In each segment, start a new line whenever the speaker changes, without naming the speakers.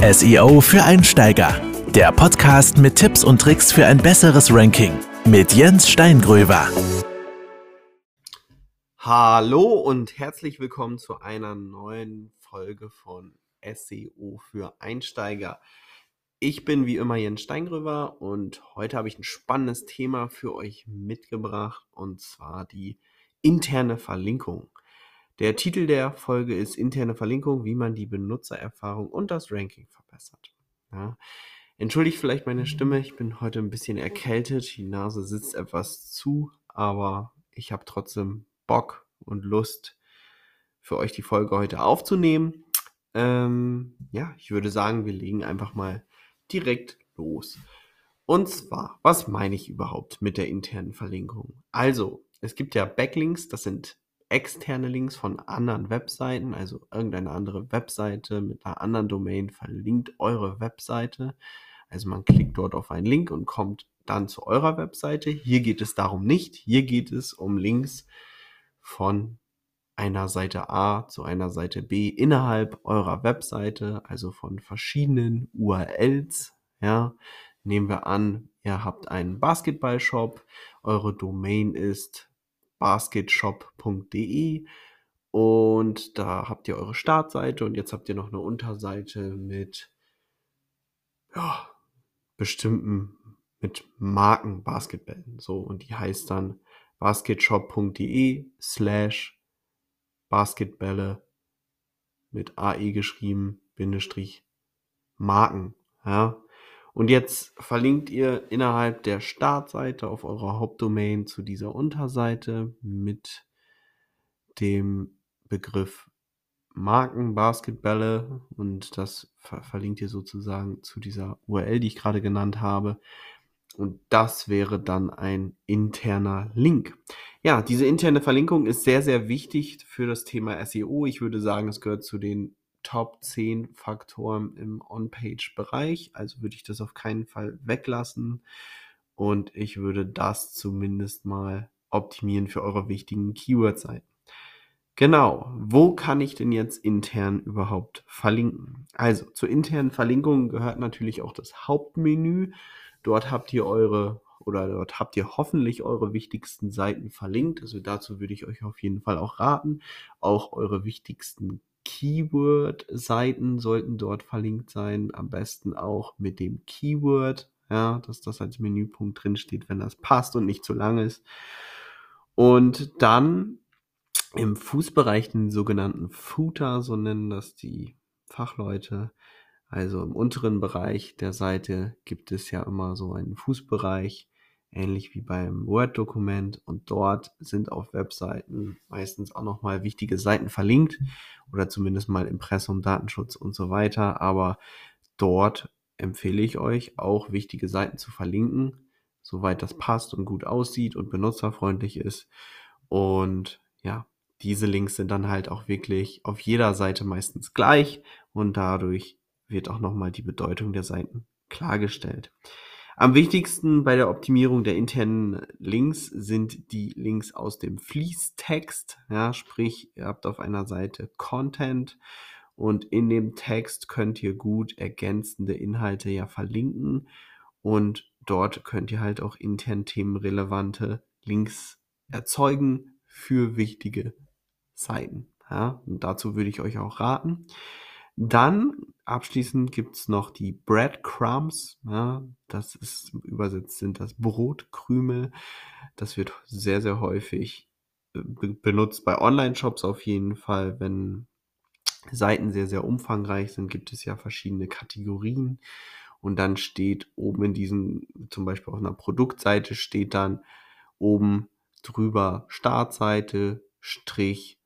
SEO für Einsteiger. Der Podcast mit Tipps und Tricks für ein besseres Ranking mit Jens Steingröver.
Hallo und herzlich willkommen zu einer neuen Folge von SEO für Einsteiger. Ich bin wie immer Jens Steingröver und heute habe ich ein spannendes Thema für euch mitgebracht und zwar die interne Verlinkung. Der Titel der Folge ist interne Verlinkung, wie man die Benutzererfahrung und das Ranking verbessert. Ja. Entschuldigt vielleicht meine Stimme, ich bin heute ein bisschen erkältet, die Nase sitzt etwas zu, aber ich habe trotzdem Bock und Lust für euch die Folge heute aufzunehmen. Ähm, ja, ich würde sagen, wir legen einfach mal direkt los. Und zwar, was meine ich überhaupt mit der internen Verlinkung? Also, es gibt ja Backlinks, das sind externe Links von anderen Webseiten, also irgendeine andere Webseite mit einer anderen Domain verlinkt eure Webseite. Also man klickt dort auf einen Link und kommt dann zu eurer Webseite. Hier geht es darum nicht. Hier geht es um Links von einer Seite A zu einer Seite B innerhalb eurer Webseite, also von verschiedenen URLs. Ja, nehmen wir an, ihr habt einen Basketballshop, eure Domain ist basketshop.de und da habt ihr eure Startseite und jetzt habt ihr noch eine Unterseite mit ja, bestimmten mit Marken Basketballen. So, und die heißt dann basketshop.de slash Basketbälle mit AE geschrieben, Bindestrich Marken. Ja, und jetzt verlinkt ihr innerhalb der Startseite auf eurer Hauptdomain zu dieser Unterseite mit dem Begriff Marken, Basketbälle und das ver verlinkt ihr sozusagen zu dieser URL, die ich gerade genannt habe. Und das wäre dann ein interner Link. Ja, diese interne Verlinkung ist sehr, sehr wichtig für das Thema SEO. Ich würde sagen, es gehört zu den Top 10 Faktoren im On-Page-Bereich. Also würde ich das auf keinen Fall weglassen. Und ich würde das zumindest mal optimieren für eure wichtigen Keyword-Seiten. Genau, wo kann ich denn jetzt intern überhaupt verlinken? Also zur internen Verlinkung gehört natürlich auch das Hauptmenü. Dort habt ihr eure oder dort habt ihr hoffentlich eure wichtigsten Seiten verlinkt. Also dazu würde ich euch auf jeden Fall auch raten. Auch eure wichtigsten Keyword-Seiten sollten dort verlinkt sein. Am besten auch mit dem Keyword, ja, dass das als Menüpunkt drin steht, wenn das passt und nicht zu lang ist. Und dann im Fußbereich den sogenannten Footer, so nennen das die Fachleute. Also im unteren Bereich der Seite gibt es ja immer so einen Fußbereich, ähnlich wie beim Word-Dokument. Und dort sind auf Webseiten meistens auch nochmal wichtige Seiten verlinkt oder zumindest mal Impressum, Datenschutz und so weiter. Aber dort empfehle ich euch auch wichtige Seiten zu verlinken, soweit das passt und gut aussieht und benutzerfreundlich ist. Und ja, diese Links sind dann halt auch wirklich auf jeder Seite meistens gleich und dadurch wird auch nochmal die Bedeutung der Seiten klargestellt. Am wichtigsten bei der Optimierung der internen Links sind die Links aus dem Fließtext. Ja, sprich, ihr habt auf einer Seite Content und in dem Text könnt ihr gut ergänzende Inhalte ja verlinken und dort könnt ihr halt auch intern themenrelevante Links erzeugen für wichtige Seiten. Ja, und dazu würde ich euch auch raten. Dann abschließend gibt's noch die Breadcrumbs. Ja, das ist übersetzt sind das Brotkrümel. Das wird sehr, sehr häufig äh, benutzt bei Online-Shops auf jeden Fall. Wenn Seiten sehr, sehr umfangreich sind, gibt es ja verschiedene Kategorien. Und dann steht oben in diesen, zum Beispiel auf einer Produktseite, steht dann oben drüber Startseite, Strich,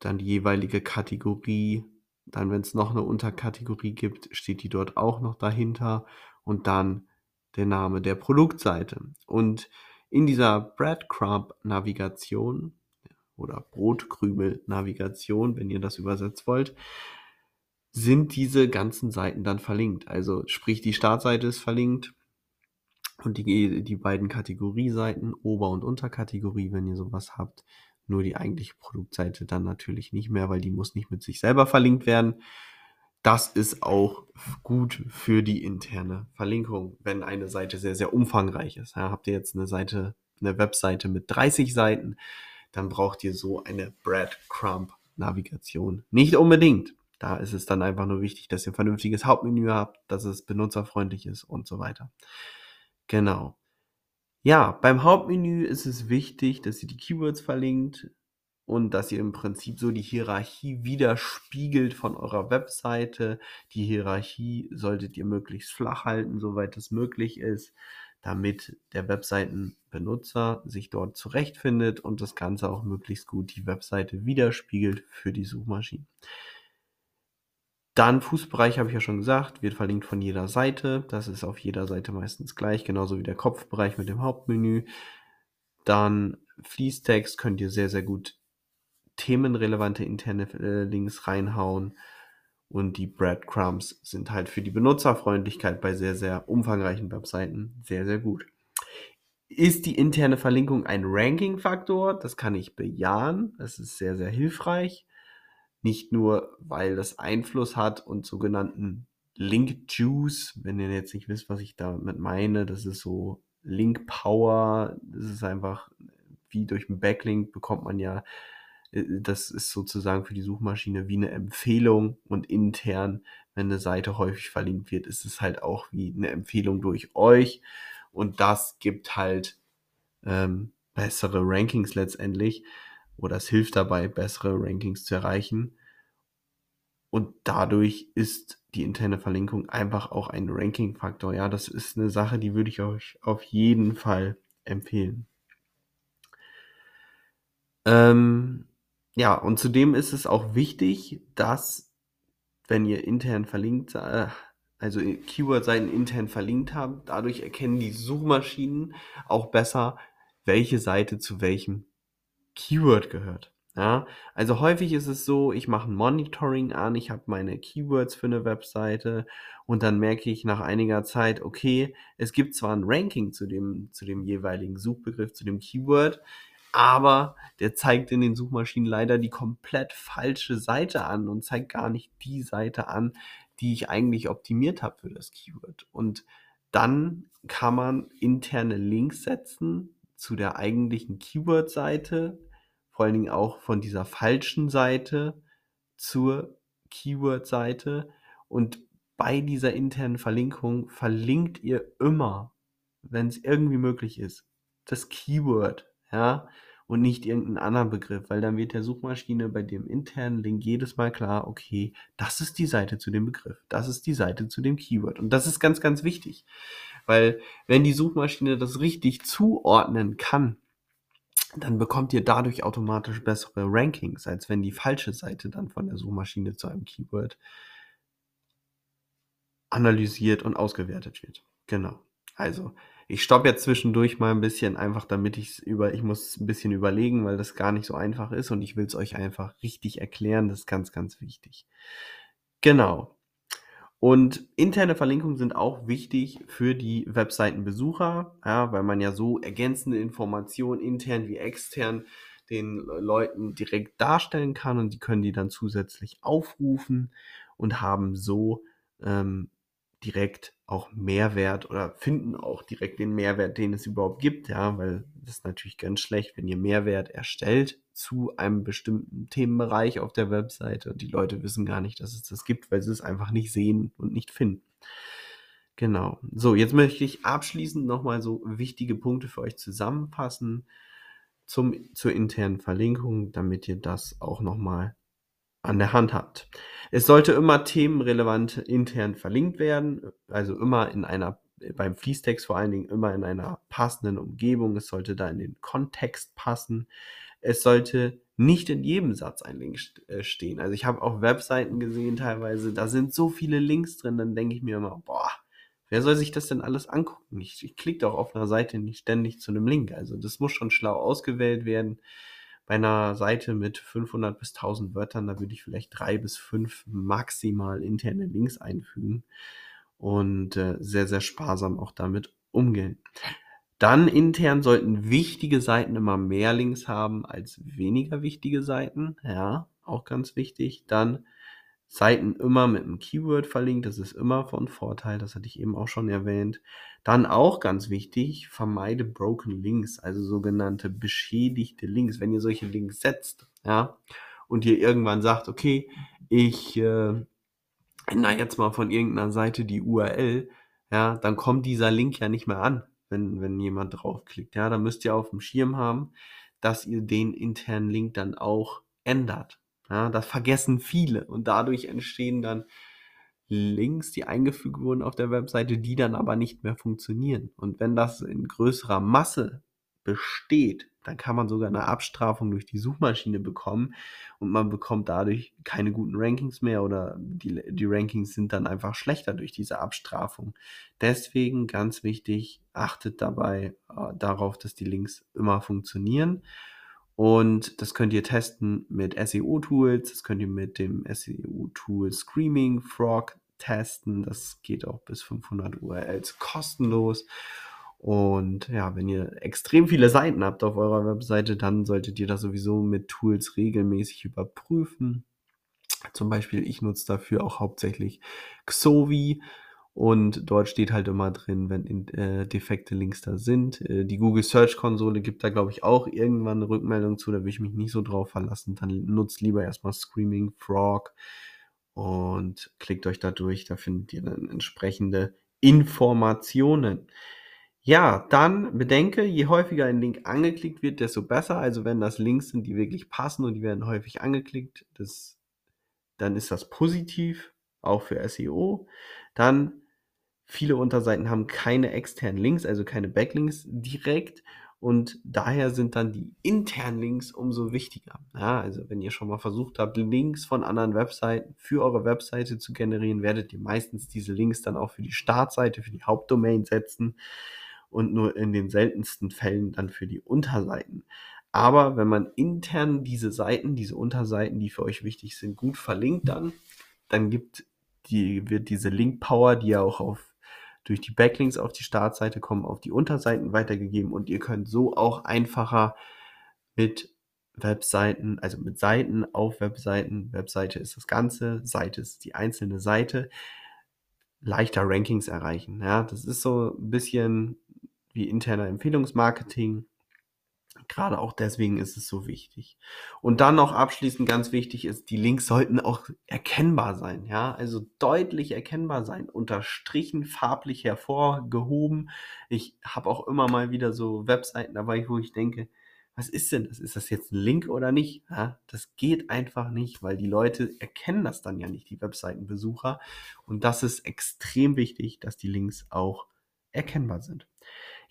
dann die jeweilige Kategorie, dann, wenn es noch eine Unterkategorie gibt, steht die dort auch noch dahinter und dann der Name der Produktseite. Und in dieser Breadcrumb-Navigation oder Brotkrümel-Navigation, wenn ihr das übersetzt wollt, sind diese ganzen Seiten dann verlinkt. Also sprich, die Startseite ist verlinkt und die, die beiden Kategorieseiten, Ober- und Unterkategorie, wenn ihr sowas habt, nur die eigentliche Produktseite dann natürlich nicht mehr, weil die muss nicht mit sich selber verlinkt werden. das ist auch gut für die interne Verlinkung, wenn eine Seite sehr, sehr umfangreich ist. Ja, habt ihr jetzt eine Seite, eine Webseite mit 30 Seiten, dann braucht ihr so eine Breadcrumb-Navigation. Nicht unbedingt. Da ist es dann einfach nur wichtig, dass ihr ein vernünftiges Hauptmenü habt, dass es benutzerfreundlich ist und so weiter. Genau. Ja, beim Hauptmenü ist es wichtig, dass ihr die Keywords verlinkt und dass ihr im Prinzip so die Hierarchie widerspiegelt von eurer Webseite. Die Hierarchie solltet ihr möglichst flach halten, soweit es möglich ist, damit der Webseitenbenutzer sich dort zurechtfindet und das Ganze auch möglichst gut die Webseite widerspiegelt für die Suchmaschinen. Dann Fußbereich habe ich ja schon gesagt, wird verlinkt von jeder Seite. Das ist auf jeder Seite meistens gleich, genauso wie der Kopfbereich mit dem Hauptmenü. Dann Fließtext könnt ihr sehr, sehr gut themenrelevante interne äh, Links reinhauen. Und die Breadcrumbs sind halt für die Benutzerfreundlichkeit bei sehr, sehr umfangreichen Webseiten sehr, sehr gut. Ist die interne Verlinkung ein Ranking-Faktor? Das kann ich bejahen. Das ist sehr, sehr hilfreich. Nicht nur, weil das Einfluss hat und sogenannten Link Juice, wenn ihr jetzt nicht wisst, was ich damit meine, das ist so Link Power, das ist einfach wie durch einen Backlink bekommt man ja, äh, das ist sozusagen für die Suchmaschine wie eine Empfehlung und intern, wenn eine Seite häufig verlinkt wird, ist es halt auch wie eine Empfehlung durch euch und das gibt halt ähm, bessere Rankings letztendlich oder es hilft dabei, bessere Rankings zu erreichen. Und dadurch ist die interne Verlinkung einfach auch ein Ranking-Faktor. Ja, das ist eine Sache, die würde ich euch auf jeden Fall empfehlen. Ähm, ja, und zudem ist es auch wichtig, dass, wenn ihr intern verlinkt, äh, also Keyword-Seiten intern verlinkt habt, dadurch erkennen die Suchmaschinen auch besser, welche Seite zu welchem Keyword gehört. Ja, also häufig ist es so, ich mache ein Monitoring an, ich habe meine Keywords für eine Webseite und dann merke ich nach einiger Zeit, okay, es gibt zwar ein Ranking zu dem, zu dem jeweiligen Suchbegriff, zu dem Keyword, aber der zeigt in den Suchmaschinen leider die komplett falsche Seite an und zeigt gar nicht die Seite an, die ich eigentlich optimiert habe für das Keyword. Und dann kann man interne Links setzen zu der eigentlichen Keyword-Seite, vor allen Dingen auch von dieser falschen Seite zur Keyword-Seite. Und bei dieser internen Verlinkung verlinkt ihr immer, wenn es irgendwie möglich ist, das Keyword, ja, und nicht irgendeinen anderen Begriff, weil dann wird der Suchmaschine bei dem internen Link jedes Mal klar, okay, das ist die Seite zu dem Begriff, das ist die Seite zu dem Keyword. Und das ist ganz, ganz wichtig, weil wenn die Suchmaschine das richtig zuordnen kann, dann bekommt ihr dadurch automatisch bessere Rankings, als wenn die falsche Seite dann von der Suchmaschine zu einem Keyword analysiert und ausgewertet wird. Genau. Also, ich stoppe jetzt zwischendurch mal ein bisschen, einfach damit ich es über, ich muss ein bisschen überlegen, weil das gar nicht so einfach ist und ich will es euch einfach richtig erklären. Das ist ganz, ganz wichtig. Genau. Und interne Verlinkungen sind auch wichtig für die Webseitenbesucher, ja, weil man ja so ergänzende Informationen intern wie extern den Leuten direkt darstellen kann und die können die dann zusätzlich aufrufen und haben so ähm, direkt auch Mehrwert oder finden auch direkt den Mehrwert, den es überhaupt gibt, ja, weil das ist natürlich ganz schlecht, wenn ihr Mehrwert erstellt zu einem bestimmten Themenbereich auf der Webseite und die Leute wissen gar nicht, dass es das gibt, weil sie es einfach nicht sehen und nicht finden. Genau. So, jetzt möchte ich abschließend nochmal so wichtige Punkte für euch zusammenfassen zum, zur internen Verlinkung, damit ihr das auch nochmal an der Hand habt. Es sollte immer themenrelevant intern verlinkt werden, also immer in einer, beim Fließtext vor allen Dingen immer in einer passenden Umgebung. Es sollte da in den Kontext passen. Es sollte nicht in jedem Satz ein Link äh, stehen. Also ich habe auch Webseiten gesehen teilweise, da sind so viele Links drin, dann denke ich mir immer, boah, wer soll sich das denn alles angucken? Ich, ich klicke doch auf einer Seite nicht ständig zu einem Link. Also das muss schon schlau ausgewählt werden bei einer Seite mit 500 bis 1000 Wörtern, da würde ich vielleicht drei bis fünf maximal interne Links einfügen und äh, sehr, sehr sparsam auch damit umgehen. Dann intern sollten wichtige Seiten immer mehr Links haben als weniger wichtige Seiten. Ja, auch ganz wichtig. Dann Seiten immer mit einem Keyword verlinkt. Das ist immer von Vorteil. Das hatte ich eben auch schon erwähnt. Dann auch ganz wichtig, vermeide Broken Links, also sogenannte beschädigte Links. Wenn ihr solche Links setzt, ja, und ihr irgendwann sagt, okay, ich äh, ändere jetzt mal von irgendeiner Seite die URL, ja, dann kommt dieser Link ja nicht mehr an, wenn, wenn jemand draufklickt. Ja, dann müsst ihr auf dem Schirm haben, dass ihr den internen Link dann auch ändert. Ja, das vergessen viele und dadurch entstehen dann Links, die eingefügt wurden auf der Webseite, die dann aber nicht mehr funktionieren. Und wenn das in größerer Masse besteht, dann kann man sogar eine Abstrafung durch die Suchmaschine bekommen und man bekommt dadurch keine guten Rankings mehr oder die, die Rankings sind dann einfach schlechter durch diese Abstrafung. Deswegen ganz wichtig, achtet dabei äh, darauf, dass die Links immer funktionieren und das könnt ihr testen mit SEO-Tools, das könnt ihr mit dem SEO-Tool Screaming Frog testen. Das geht auch bis 500 URLs kostenlos. Und ja, wenn ihr extrem viele Seiten habt auf eurer Webseite, dann solltet ihr das sowieso mit Tools regelmäßig überprüfen. Zum Beispiel, ich nutze dafür auch hauptsächlich Xovi. Und dort steht halt immer drin, wenn äh, defekte Links da sind. Äh, die Google Search Konsole gibt da, glaube ich, auch irgendwann eine Rückmeldung zu. Da will ich mich nicht so drauf verlassen. Dann nutzt lieber erstmal Screaming Frog und klickt euch da durch. Da findet ihr dann entsprechende Informationen. Ja, dann bedenke, je häufiger ein Link angeklickt wird, desto besser. Also wenn das Links sind, die wirklich passen und die werden häufig angeklickt, das, dann ist das positiv, auch für SEO. Dann viele Unterseiten haben keine externen Links, also keine Backlinks direkt. Und daher sind dann die internen Links umso wichtiger. Ja, also wenn ihr schon mal versucht habt, Links von anderen Webseiten für eure Webseite zu generieren, werdet ihr meistens diese Links dann auch für die Startseite, für die Hauptdomain setzen und nur in den seltensten Fällen dann für die Unterseiten. Aber wenn man intern diese Seiten, diese Unterseiten, die für euch wichtig sind, gut verlinkt dann, dann gibt die, wird diese Link Power, die ja auch auf durch die Backlinks auf die Startseite kommen, auf die Unterseiten weitergegeben und ihr könnt so auch einfacher mit Webseiten, also mit Seiten auf Webseiten, Webseite ist das Ganze, Seite ist die einzelne Seite, leichter Rankings erreichen. Ja, das ist so ein bisschen wie interner Empfehlungsmarketing. Gerade auch deswegen ist es so wichtig. Und dann noch abschließend ganz wichtig ist, die Links sollten auch erkennbar sein, ja, also deutlich erkennbar sein, unterstrichen, farblich hervorgehoben. Ich habe auch immer mal wieder so Webseiten dabei, wo ich denke, was ist denn das? Ist das jetzt ein Link oder nicht? Ja, das geht einfach nicht, weil die Leute erkennen das dann ja nicht, die Webseitenbesucher. Und das ist extrem wichtig, dass die Links auch erkennbar sind.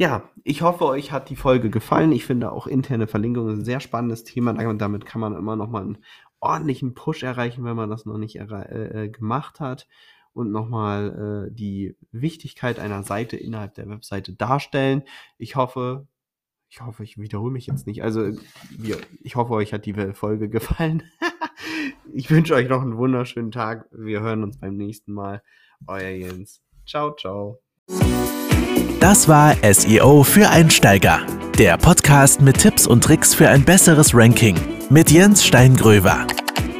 Ja, ich hoffe, euch hat die Folge gefallen. Ich finde auch interne Verlinkungen ein sehr spannendes Thema. Damit kann man immer noch mal einen ordentlichen Push erreichen, wenn man das noch nicht äh, äh, gemacht hat. Und nochmal äh, die Wichtigkeit einer Seite innerhalb der Webseite darstellen. Ich hoffe, ich hoffe, ich wiederhole mich jetzt nicht. Also, ich hoffe, euch hat die Folge gefallen. ich wünsche euch noch einen wunderschönen Tag. Wir hören uns beim nächsten Mal. Euer Jens. Ciao, ciao.
Das war SEO für Einsteiger. Der Podcast mit Tipps und Tricks für ein besseres Ranking mit Jens Steingröver.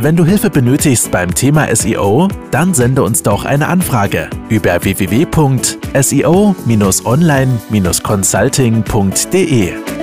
Wenn du Hilfe benötigst beim Thema SEO, dann sende uns doch eine Anfrage über www.seo-online-consulting.de.